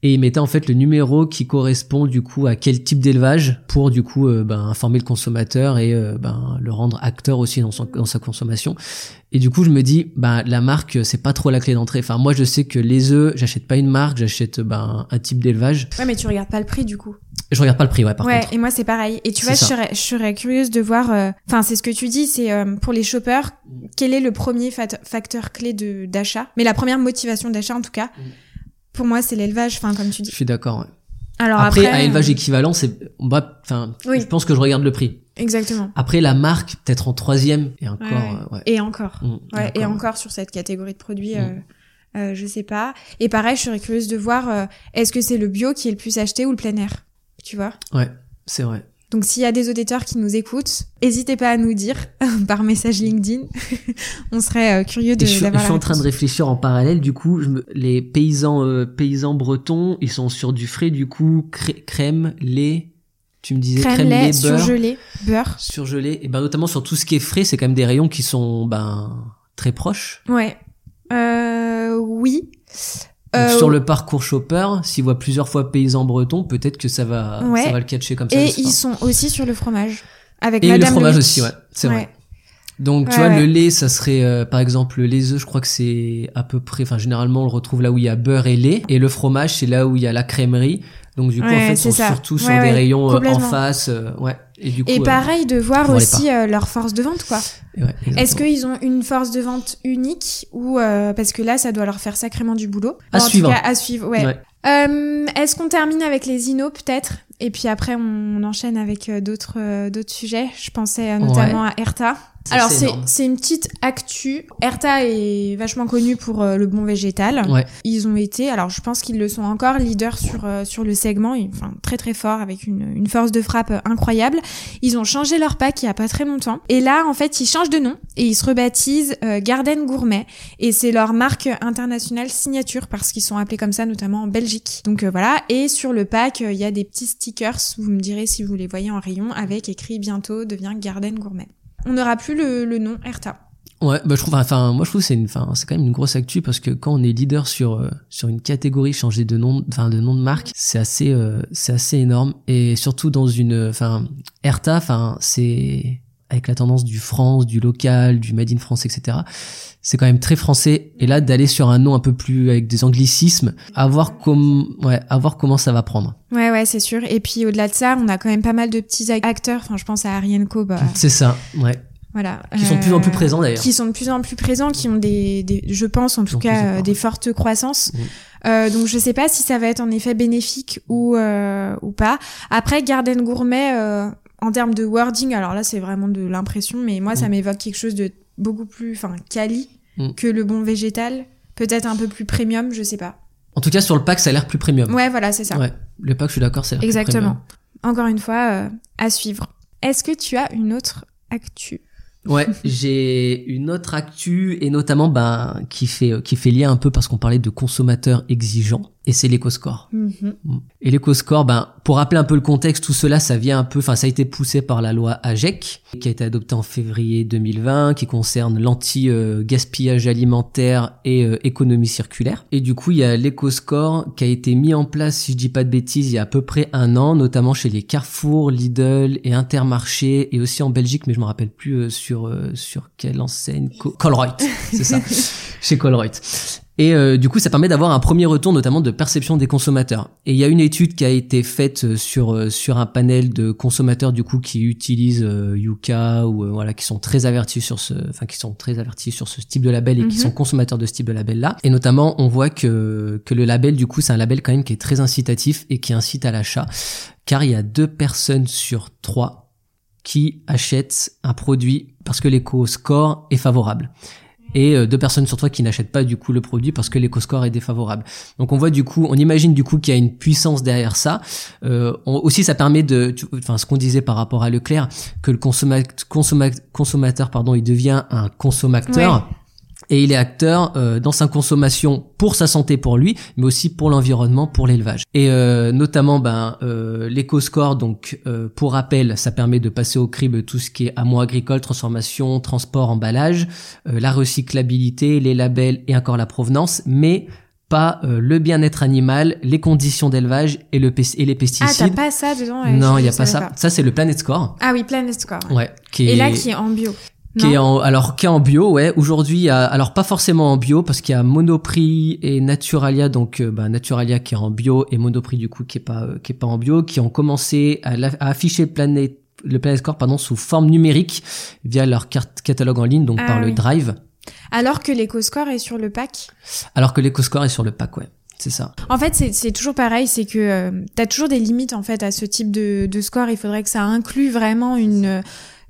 Et ils mettaient en fait le numéro qui correspond du coup à quel type d'élevage pour du coup euh, ben, informer le consommateur et euh, ben, le rendre acteur aussi dans, son, dans sa consommation. Et du coup, je me dis, bah, la marque, c'est pas trop la clé d'entrée. Enfin, moi, je sais que les œufs, j'achète pas une marque, j'achète ben, un type d'élevage. Ouais, mais tu regardes pas le prix du coup. Je regarde pas le prix, ouais, par ouais, contre. et moi c'est pareil. Et tu vois, je serais, je serais curieuse de voir. euh, Enfin, c'est ce que tu dis, c'est euh, pour les shoppers, quel est le premier facteur clé de d'achat? Mais la première motivation d'achat, en tout cas, Mm. Pour moi, c'est l'élevage. Enfin, comme tu dis. Je suis d'accord. Ouais. Alors Après, après, à élevage euh, équivalent, c'est, bah, enfin, Oui. je pense que je regarde le prix. Exactement. Après, la marque, peut-être en troisième, et encore, Ouais, euh, ouais. Et encore. Mm, Ouais, et encore. sur cette catégorie de produits, Mm. euh, euh, je sais pas. Et pareil, je serais curieuse de voir, euh, est-ce que c'est le bio qui est le plus acheté ou le plein air? Tu vois? Ouais, c'est vrai. Donc s'il y a des auditeurs qui nous écoutent, n'hésitez pas à nous dire par message LinkedIn. On serait euh, curieux de Et je, suis- je en train de réfléchir en parallèle. Du coup, je me- les paysans, euh, paysans bretons, ils sont sur du frais. Du coup, cré- crème, lait. Tu me disais crème, crème, lait, lait, beurre, surgelé, beurre. surgelé. Et ben notamment sur tout ce qui est frais, c'est quand même des rayons qui sont ben très proches. Ouais. Euh, oui. Euh, sur le parcours shopper, s'il voit plusieurs fois paysan breton, peut-être que ça va, Ouais. ça va le catcher comme ça. et ils sont aussi sur le fromage. Avec Et Madame le fromage aussi, ouais, c'est Ouais. vrai. Donc tu vois, ouais. le lait, ça serait euh, par exemple les œufs, je crois que c'est à peu près, enfin généralement on le retrouve là où il y a beurre et lait, et le fromage c'est là où il y a la crèmerie. Donc du coup Ouais, en fait, c'est sont ça. surtout sur des rayons euh, en face, euh, ouais. Et du coup, Et euh, pareil de voir aussi leur force de vente, quoi. ouais, Est-ce qu'ils ont une force de vente unique ou euh, parce que là ça doit leur faire sacrément du boulot. À En tout suivre. cas, à suivre, ouais. Ouais. Euh, Est-ce qu'on termine avec les inos peut-être? Et puis après on enchaîne avec euh, d'autres euh, d'autres sujets. Je pensais euh, notamment à Erta. Alors c'est c'est une petite actu. Erta est vachement connu pour le bon végétal. Ouais. Ils ont été, alors je pense qu'ils le sont encore, leaders sur sur le segment, enfin très très fort avec une, une force de frappe incroyable. Ils ont changé leur pack il y a pas très longtemps, et là en fait ils changent de nom et ils se rebaptisent euh, Garden Gourmet, et c'est leur marque internationale signature parce qu'ils sont appelés comme ça notamment en Belgique. Donc euh, voilà, et sur le pack il y a des petits stickers, vous me direz si vous les voyez en rayon, avec écrit bientôt devient Garden Gourmet. On n'aura plus le, nom Erta. Ouais, bah je trouve, enfin, moi je trouve c'est une, enfin, c'est quand même une grosse actu parce que quand on est leader sur euh, sur une catégorie, changer de nom, enfin de nom de marque, c'est assez, euh, c'est assez énorme et surtout dans une, enfin, Erta, enfin, c'est avec la tendance du France, du local, du made in France, etc. C'est quand même très français et là d'aller sur un nom un peu plus avec des anglicismes, à voir comme, ouais, à voir comment ça va prendre. Ouais, ouais, c'est sûr. Et puis au-delà de ça, on a quand même pas mal de petits acteurs. Enfin, je pense à Ariane Co, bah, C'est ça, ouais. voilà. Qui sont de plus en plus Euh, présents, d'ailleurs. Qui sont de plus en plus présents, qui ont des, des je pense en tout cas, euh, des fortes croissances. Euh, donc je sais pas si ça va être en effet bénéfique ou euh, ou pas. Après, Garden Gourmet, euh, en termes de wording, alors là c'est vraiment de l'impression, mais moi ça Mhm. m'évoque quelque chose de beaucoup plus, enfin, quali Mhm. que le bon végétal. Peut-être un peu plus premium, je sais pas. En tout cas sur le pack, ça a l'air plus premium. Ouais, voilà, c'est ça. Ouais, le pack, je suis d'accord, c'est Exactement. Encore une fois, euh, à suivre. Est-ce que tu as une autre actu? Ouais, j'ai une autre actu et notamment ben qui fait qui fait lien un peu parce qu'on parlait de consommateurs exigeants et c'est l'éco-score. Mhm. Et l'éco-score, ben pour rappeler un peu le contexte, tout cela, ça vient un peu, enfin ça a été poussé par la loi AGEC qui a été adoptée en février 2020, qui concerne l'anti-gaspillage alimentaire et euh, économie circulaire. Et du coup, il y a l'éco-score qui a été mis en place, si je dis pas de bêtises, il y a à peu près un an, notamment chez les Carrefour, Lidl et Intermarché et aussi en Belgique, mais je me rappelle plus euh, sur euh, sur quelle enseigne. Co- Colruyt, c'est ça, chez Colruyt. Et euh, du coup, ça permet d'avoir un premier retour, notamment de perception des consommateurs. Et il y a une étude qui a été faite euh, sur euh, sur un panel de consommateurs du coup qui utilisent euh, Yuka ou euh, voilà qui sont très avertis sur ce, enfin qui sont très avertis sur ce type de label et qui Mhm. sont consommateurs de ce type de label là. Et notamment, on voit que que le label du coup, c'est un label quand même qui est très incitatif et qui incite à l'achat, car il y a deux personnes sur trois qui achètent un produit parce que l'éco-score est favorable et euh, deux personnes sur trois qui n'achètent pas du coup le produit parce que l'éco-score est défavorable. Donc on voit du coup, on imagine du coup qu'il y a une puissance derrière ça. Euh, aussi ça permet de, enfin ce qu'on disait par rapport à Leclerc, que le consomma- consomma- consommateur pardon, il devient un consommateur. Et il est acteur euh, dans sa consommation pour sa santé, pour lui, mais aussi pour l'environnement, pour l'élevage. Et euh, notamment, ben, euh, l'éco-score, donc euh, pour rappel, ça permet de passer au crible tout ce qui est amont agricole, transformation, transport, emballage, euh, la recyclabilité, les labels et encore la provenance, mais pas euh, le bien-être animal, les conditions d'élevage et, le et les Ah, pesticides. t'as pas ça dedans non, il y a pas ça. Ça c'est le Planet Score. Ah oui, Planet Score. ouais. Ouais. Qui Et là, qui est en bio. Qui est en alors qui est en bio ouais aujourd'hui alors pas forcément en bio parce qu'il y a Monoprix et Naturalia donc euh, bah, Naturalia qui est en bio et Monoprix du coup qui est pas euh, qui est pas en bio qui ont commencé à, à afficher Planet le Planet Score pardon sous forme numérique via leur carte catalogue en ligne donc Ah par le. Drive Alors que l'éco-score est sur le pack? alors que l'EcoScore est sur le pack ouais C'est ça. En fait, c'est toujours pareil, c'est que euh, tu as toujours des limites en fait à ce type de, de score. Il faudrait que ça inclue vraiment une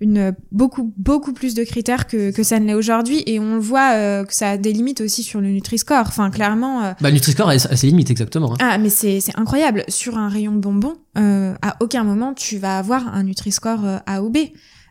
une beaucoup beaucoup plus de critères que, que ça ne l'est aujourd'hui et on le voit euh, que ça a des limites aussi sur le Nutri-Score. Enfin clairement. Euh... Bah Nutri-Score a, ses limites exactement. Hein. Ah mais c'est c'est incroyable sur un rayon de bonbons. Euh, à aucun moment tu vas avoir un Nutri-Score euh, A ou B.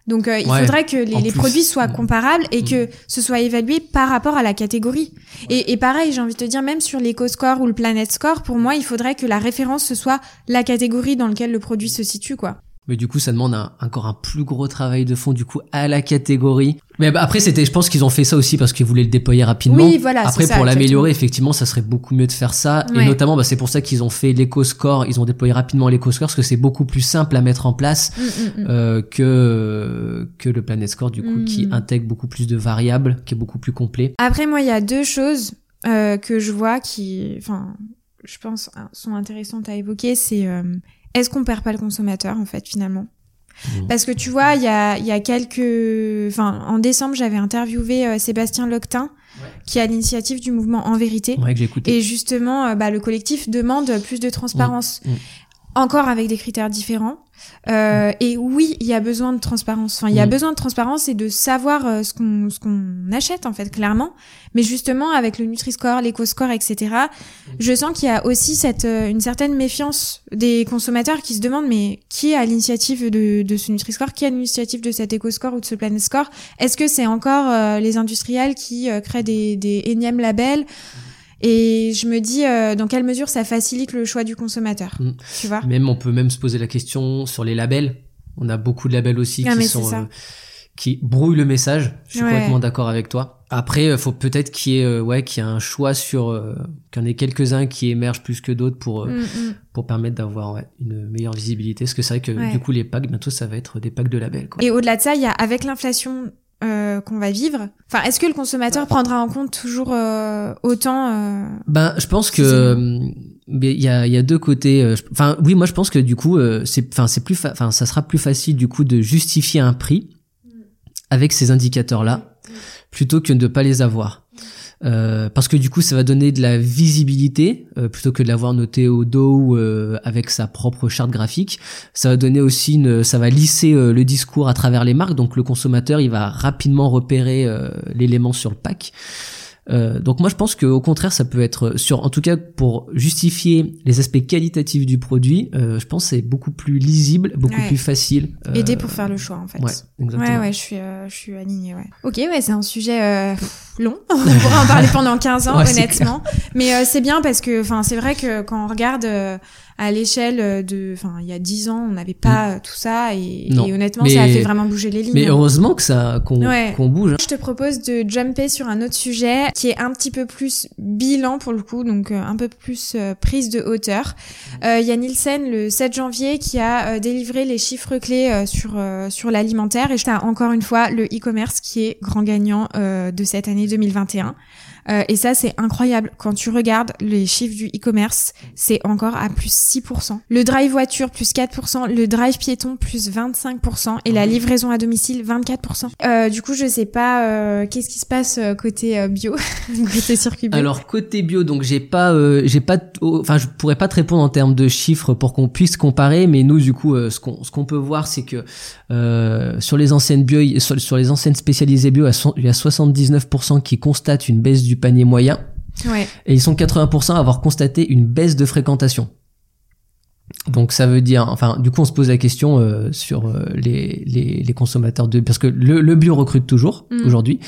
Donc il faudrait que les, les produits soient mm. comparables et que mm. ce soit évalué par rapport à la catégorie. Et, et, pareil, j'ai envie de te dire, même sur l'éco-score ou le Planet Score, pour moi, il faudrait que la référence ce soit la catégorie dans laquelle le produit se situe, quoi. Mais du coup, ça demande encore un plus gros travail de fond du coup à la catégorie. Mais bah, après, c'était, je pense qu'ils ont fait ça aussi parce qu'ils voulaient le déployer rapidement. Oui, voilà. Après, pour l'améliorer, effectivement, ça serait beaucoup mieux de faire ça. Et notamment, bah, c'est pour ça qu'ils ont fait l'éco-score. Ils ont déployé rapidement l'éco-score parce que c'est beaucoup plus simple à mettre en place mm, mm, mm. euh, que que le Planet Score du coup qui intègre beaucoup plus de variables, qui est beaucoup plus complet. Après, moi, il y a deux choses euh, que je vois qui, enfin, je pense, sont intéressantes à évoquer. C'est euh, est-ce qu'on perd pas le consommateur en fait finalement? Mmh. Parce que tu vois, il y a, y a quelques, enfin, en décembre, j'avais interviewé euh, Sébastien Loctin, qui a l'initiative du mouvement En Vérité. Ouais, et justement, euh, bah, le collectif demande plus de transparence. Mmh. Mmh. Encore avec des critères différents. Euh, et oui, il y a besoin de transparence. Enfin, il y a besoin de transparence et de savoir euh, ce qu'on ce qu'on achète en fait clairement. Mais justement, avec le Nutri-Score, l'éco-score, etc., je sens qu'il y a aussi cette euh, une certaine méfiance des consommateurs qui se demandent mais qui est à l'initiative de, de ce Nutri-Score, qui est à l'initiative de cet éco-score ou de ce Planet Score? Est-ce que c'est encore euh, les industriels qui créent des, des énièmes labels? Et je me dis euh, dans quelle mesure ça facilite le choix du consommateur. Mm. Tu vois Même on peut même se poser la question sur les labels. On a beaucoup de labels aussi ah, qui sont euh, qui brouillent le message. Je suis complètement d'accord avec toi. Après, il euh, faut peut-être qu'il y ait ouais qu'il y ait un choix sur qu'il y en ait quelques-uns qui émergent plus que d'autres pour mm, mm. pour permettre d'avoir ouais, une meilleure visibilité. Parce que c'est vrai que du coup les packs bientôt ça va être des packs de labels. Quoi. Et au-delà de ça, il y a avec l'inflation euh, qu'on va vivre. Enfin, est-ce que le consommateur prendra en compte toujours euh, autant euh, Ben, je pense que il y a, y a deux côtés. Enfin, oui, moi je pense que du coup, c'est, enfin, c'est plus, enfin, ça sera plus facile du coup de justifier un prix avec ces indicateurs-là plutôt que de ne pas les avoir. Euh, parce que du coup ça va donner de la visibilité euh, plutôt que de l'avoir noté au dos euh, avec sa propre charte graphique. Ça va donner aussi une ça va lisser le discours à travers les marques. Donc le consommateur il va rapidement repérer l'élément sur le pack euh, donc moi je pense qu'au contraire ça peut être sur en tout cas pour justifier les aspects qualitatifs du produit euh, je pense c'est beaucoup plus lisible beaucoup plus facile euh... aider pour faire le choix en fait. Ouais exactement. ouais ouais je suis euh, je suis alignée ouais. Ok ouais c'est un sujet euh, long. On pourrait en parler pendant 15 ans honnêtement. mais c'est bien parce que enfin c'est vrai que quand on regarde à l'échelle euh, de, enfin, il y a dix ans, on n'avait pas mm. tout ça et, honnêtement, ça a fait vraiment bouger les lignes. Mais heureusement que ça, qu'on bouge. Hein. Je te propose de jumper sur un autre sujet qui est un petit peu plus bilan pour le coup, donc euh, un peu plus euh, prise de hauteur. Il y a Nielsen le 7 janvier qui a délivré les chiffres clés sur sur l'alimentaire et as encore une fois le e-commerce qui est grand gagnant de cette année 2021. Euh, et ça, c'est incroyable. Quand tu regardes les chiffres du e-commerce, c'est encore à plus 6%. Le drive voiture, plus 4%. Le drive piéton, plus 25%. Et la livraison à domicile, 24%. Euh, du coup, je sais pas euh, qu'est-ce qui se passe euh, côté euh, bio, côté circuit bio. Alors, côté bio, donc j'ai pas, j'ai pas, enfin, je pourrais pas te répondre en termes de chiffres pour qu'on puisse comparer, mais nous, du coup, ce qu'on ce qu'on peut voir, c'est que sur les enseignes bio, sur, sur les enseignes spécialisées bio, il y a 79% qui constatent une baisse du du panier moyen. Et ils sont 80% à avoir constaté une baisse de fréquentation. Donc ça veut dire, enfin, du coup, on se pose la question euh, sur euh, les, les, consommateurs de, parce que le, bio recrute toujours mm. aujourd'hui.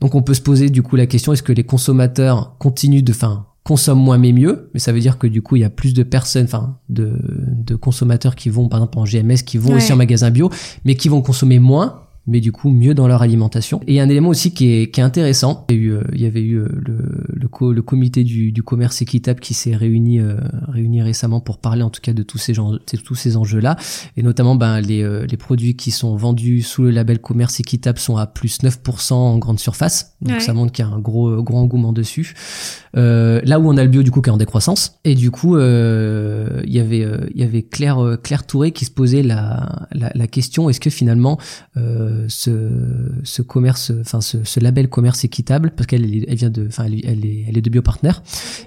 Donc on peut se poser du coup la question est-ce que les consommateurs continuent de, enfin, consomment moins mais mieux, mais ça veut dire que du coup il y a plus de personnes, enfin, de, de consommateurs qui vont par exemple en GMS, qui vont aussi en magasin bio, mais qui vont consommer moins mais du coup mieux dans leur alimentation. Et un élément aussi qui est, qui est intéressant, il y, eu, euh, il y avait eu euh, le, le, le comité du, du, commerce équitable qui s'est réuni, euh, réuni récemment pour parler en tout cas de tous ces, gens, tous ces enjeux-là, et notamment ben, les, les produits qui sont vendus sous le label commerce équitable sont à plus 9% en grande surface, donc ça montre qu'il y a un gros, gros engouement dessus. Euh, là où on a le bio du coup qui est en décroissance, et du coup euh, il y avait, il y avait Claire, Claire Touré qui se posait la, la, la question est-ce que finalement euh, ce, ce commerce, enfin ce, ce label commerce équitable, parce qu'elle elle vient de, enfin elle, elle, est, elle est de biopartner.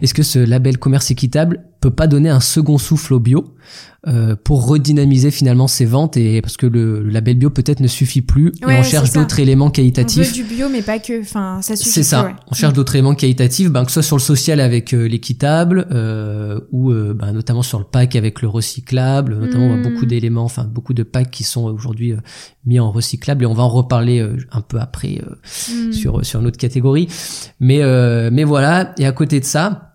Est-ce que ce label commerce équitable peut pas donner un second souffle au bio? Euh, pour redynamiser finalement ses ventes et parce que le, le label bio peut-être ne suffit plus et on cherche d'autres éléments On qualitatifs. veut du bio, mais pas que. Enfin, ça suffit. C'est ça. ouais. On cherche d'autres éléments qualitatifs, ben, que ce soit sur le social avec euh, l'équitable, euh, ou euh, ben, notamment sur le pack avec le recyclable. Notamment, on a Mm. beaucoup d'éléments, enfin beaucoup de packs qui sont aujourd'hui mis en recyclable, et on va en reparler un peu après euh, Mm. sur sur une autre catégorie. Mais euh, mais voilà. Et à côté de ça.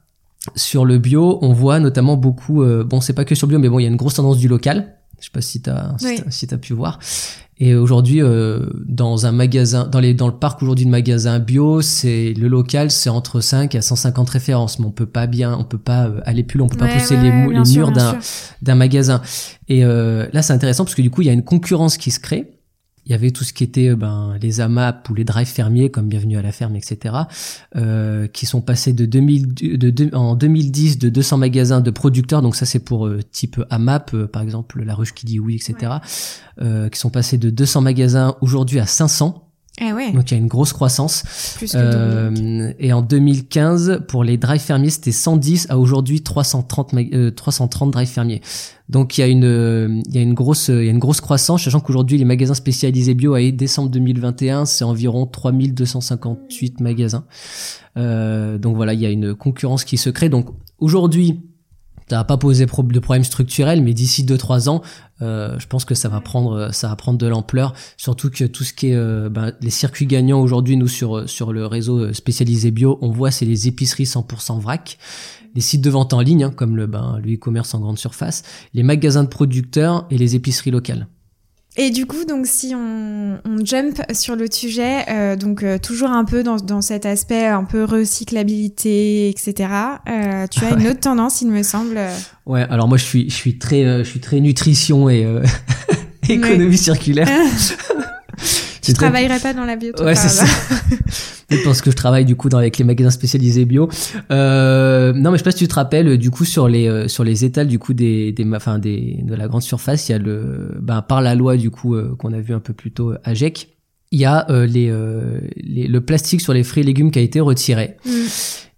Sur le bio, on voit notamment beaucoup. euh, bon, c'est pas que sur le bio, mais bon, il y a une grosse tendance du local. Je sais pas si t'as si Oui. t'as si t'as pu voir. Et aujourd'hui, euh, dans un magasin, dans les dans le parc aujourd'hui de magasins bio, c'est le local, c'est entre 5 à 150 références, mais on peut pas bien, on peut pas euh, aller plus loin, on peut pas pousser ouais, les, ouais, mou- bien les sûr, murs d'un d'un magasin. Et euh, là, c'est intéressant parce que du coup, il y a une concurrence qui se crée. Il y avait tout ce qui était euh, ben, les AMAP ou les drives fermiers, comme Bienvenue à la ferme, etc., euh, qui sont passés de 2000, de, de- en 2010 de 200 magasins de producteurs, donc ça c'est pour euh, type AMAP, euh, par exemple La Ruche qui dit oui, etc., euh, qui sont passés de 200 magasins aujourd'hui à 500. Ah ouais, Donc il y a une grosse croissance. plus que. Euh, et en 2015, pour les drives fermiers, c'était 110 à aujourd'hui 330, ma- euh, 330 drives fermiers. Donc il y a une, euh, il y a une grosse, il y a une grosse croissance, sachant qu'aujourd'hui les magasins spécialisés bio à décembre 2021, c'est environ 3258 magasins. Euh, donc voilà, il y a une concurrence qui se crée. Donc aujourd'hui, ça va pas pro- de problème structurel, mais d'ici 2-3 ans, euh, je pense que ça va prendre, ça va prendre de l'ampleur. Surtout que tout ce qui est euh, ben, les circuits gagnants aujourd'hui, nous sur sur le réseau euh, spécialisé bio, on voit c'est les épiceries 100% vrac, les sites de vente en ligne hein, comme le ben le e-commerce en grande surface, les magasins de producteurs et les épiceries locales. Et du coup, donc si on, on jump sur le sujet, euh, donc euh, toujours un peu dans, dans cet aspect un peu recyclabilité, etc. euh, tu as une autre tendance, il me semble. Ouais, alors moi je suis je suis très euh, je suis très nutrition et euh, économie circulaire. Tu travaillerais pas dans la bio, Ouais, c'est ça. Peut-être parce que je travaille du coup dans, avec les magasins spécialisés bio. Euh, non, mais je sais pas si tu te rappelles, du coup sur les euh, sur les étals du coup des des enfin des de la grande surface, il y a le ben par la loi du coup euh, qu'on a vu un peu plus tôt à GEC, il y a euh, les, euh, les le plastique sur les fruits et légumes qui a été retiré. Mm.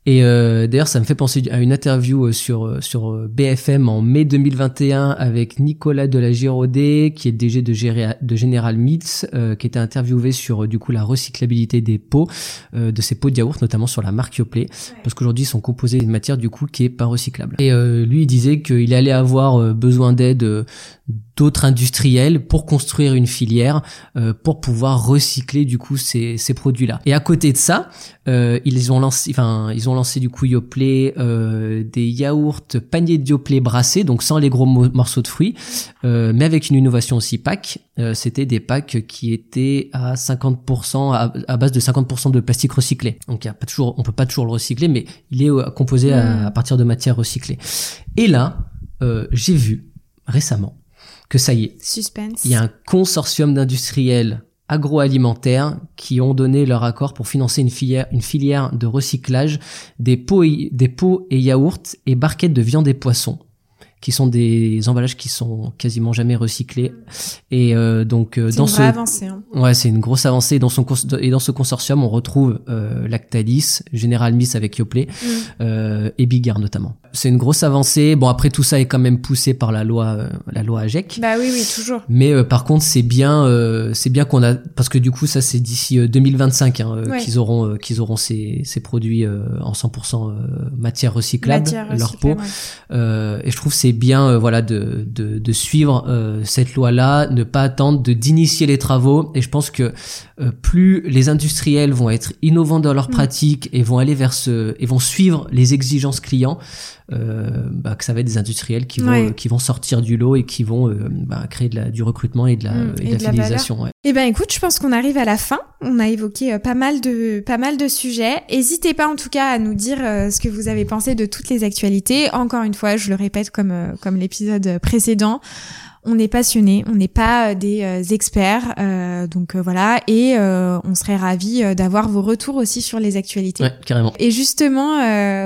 Et euh, d'ailleurs, ça me fait penser à une interview euh, sur euh, sur euh, BFM en mai 2021 avec Nicolas de la Giraudet, qui est le DG de, Géra- de General Mills, euh, qui était interviewé sur du coup la recyclabilité des pots, euh, de ces pots de yaourt, notamment sur la marque Yoplait, parce qu'aujourd'hui ils sont composés d'une matière du coup qui est pas recyclable. Et euh, lui, il disait qu'il allait avoir besoin d'aide d'autres industriels pour construire une filière euh, pour pouvoir recycler du coup ces, ces produits-là. Et à côté de ça, euh, ils ont lancé, enfin ils ont lancé du coup Yoplait euh, des yaourts paniers de Yoplait brassés, donc sans les gros mo- morceaux de fruits, euh, mais avec une innovation aussi pack. Euh, C'était des packs qui étaient à 50% à, à base de 50% de plastique recyclé. Donc il y a pas toujours, on peut pas toujours le recycler, mais il est euh, composé à, Mm. à partir de matières recyclées. Et là, euh, j'ai vu récemment que ça y est, Suspense. il y a un consortium d'industriels agroalimentaires qui ont donné leur accord pour financer une filière, de recyclage des pots, et, des pots et yaourts et barquettes de viande et poissons qui sont des emballages qui sont quasiment jamais recyclés et euh, donc euh, C'est dans une ce vraie avancée. Hein. Ouais, c'est une grosse avancée. Dans son et dans ce consortium, on retrouve euh, Lactalis, General Miss avec Yoplait Mm. euh, et Bigard notamment. C'est une grosse avancée. Bon, après tout ça est quand même poussé par la loi, euh, la loi AGEC. Bah oui, oui, toujours. Mais euh, par contre, c'est bien, euh, c'est bien qu'on a parce que du coup, ça c'est d'ici euh, 2025 hein, euh, Ouais. qu'ils auront, euh, qu'ils auront ces, ces produits euh, en 100% euh, matière recyclable, Matière leur peau. recyclable, ouais. Euh, et je trouve que c'est bien euh, voilà de, de, de suivre euh, cette loi-là, ne pas attendre de d'initier les travaux. Et je pense que euh, plus les industriels vont être innovants dans leurs Mm. pratiques et vont aller vers ce et vont suivre les exigences clients, euh, bah, que ça va être des industriels qui vont Ouais. euh, qui vont sortir du lot et qui vont euh, bah, créer de la, du recrutement et de la, Mm, et de et la de la fidélisation. ouais. Eh ben écoute, je pense qu'on arrive à la fin. On a évoqué pas mal de pas mal de sujets. N'hésitez pas en tout cas à nous dire ce que vous avez pensé de toutes les actualités. Encore une fois, je le répète comme comme l'épisode précédent. On est passionné, on n'est pas des experts, donc voilà, et on serait ravis d'avoir vos retours aussi sur les actualités. Ouais, carrément. Et justement,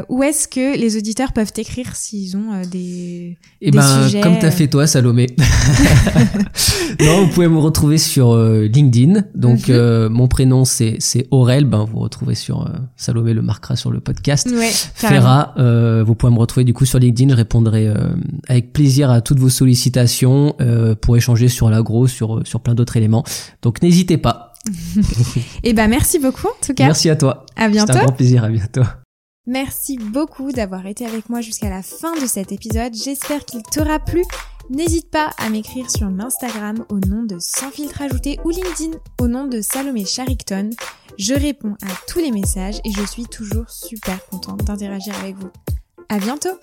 où est-ce que les auditeurs peuvent écrire s'ils ont des, et eh des ben, sujets comme t'as fait toi, Salomé. non, vous pouvez me retrouver sur LinkedIn. Donc mhm. mon prénom c'est c'est Aurel. Ben vous retrouvez sur Salomé le marquera sur le podcast. Ouais, Ferra, vous pouvez me retrouver du coup sur LinkedIn. Je répondrai avec plaisir à toutes vos sollicitations pour échanger sur l'agro, sur sur plein d'autres éléments. Donc n'hésitez pas. Et eh ben merci beaucoup en tout cas. Merci à toi. À bientôt. C'était un grand plaisir. À bientôt. Merci beaucoup d'avoir été avec moi jusqu'à la fin de cet épisode. J'espère qu'il t'aura plu. N'hésite pas à m'écrire sur Instagram au nom de Sans filtre ajouté ou LinkedIn au nom de Salomé Charicton. Je réponds à tous les messages et je suis toujours super contente d'interagir avec vous. À bientôt!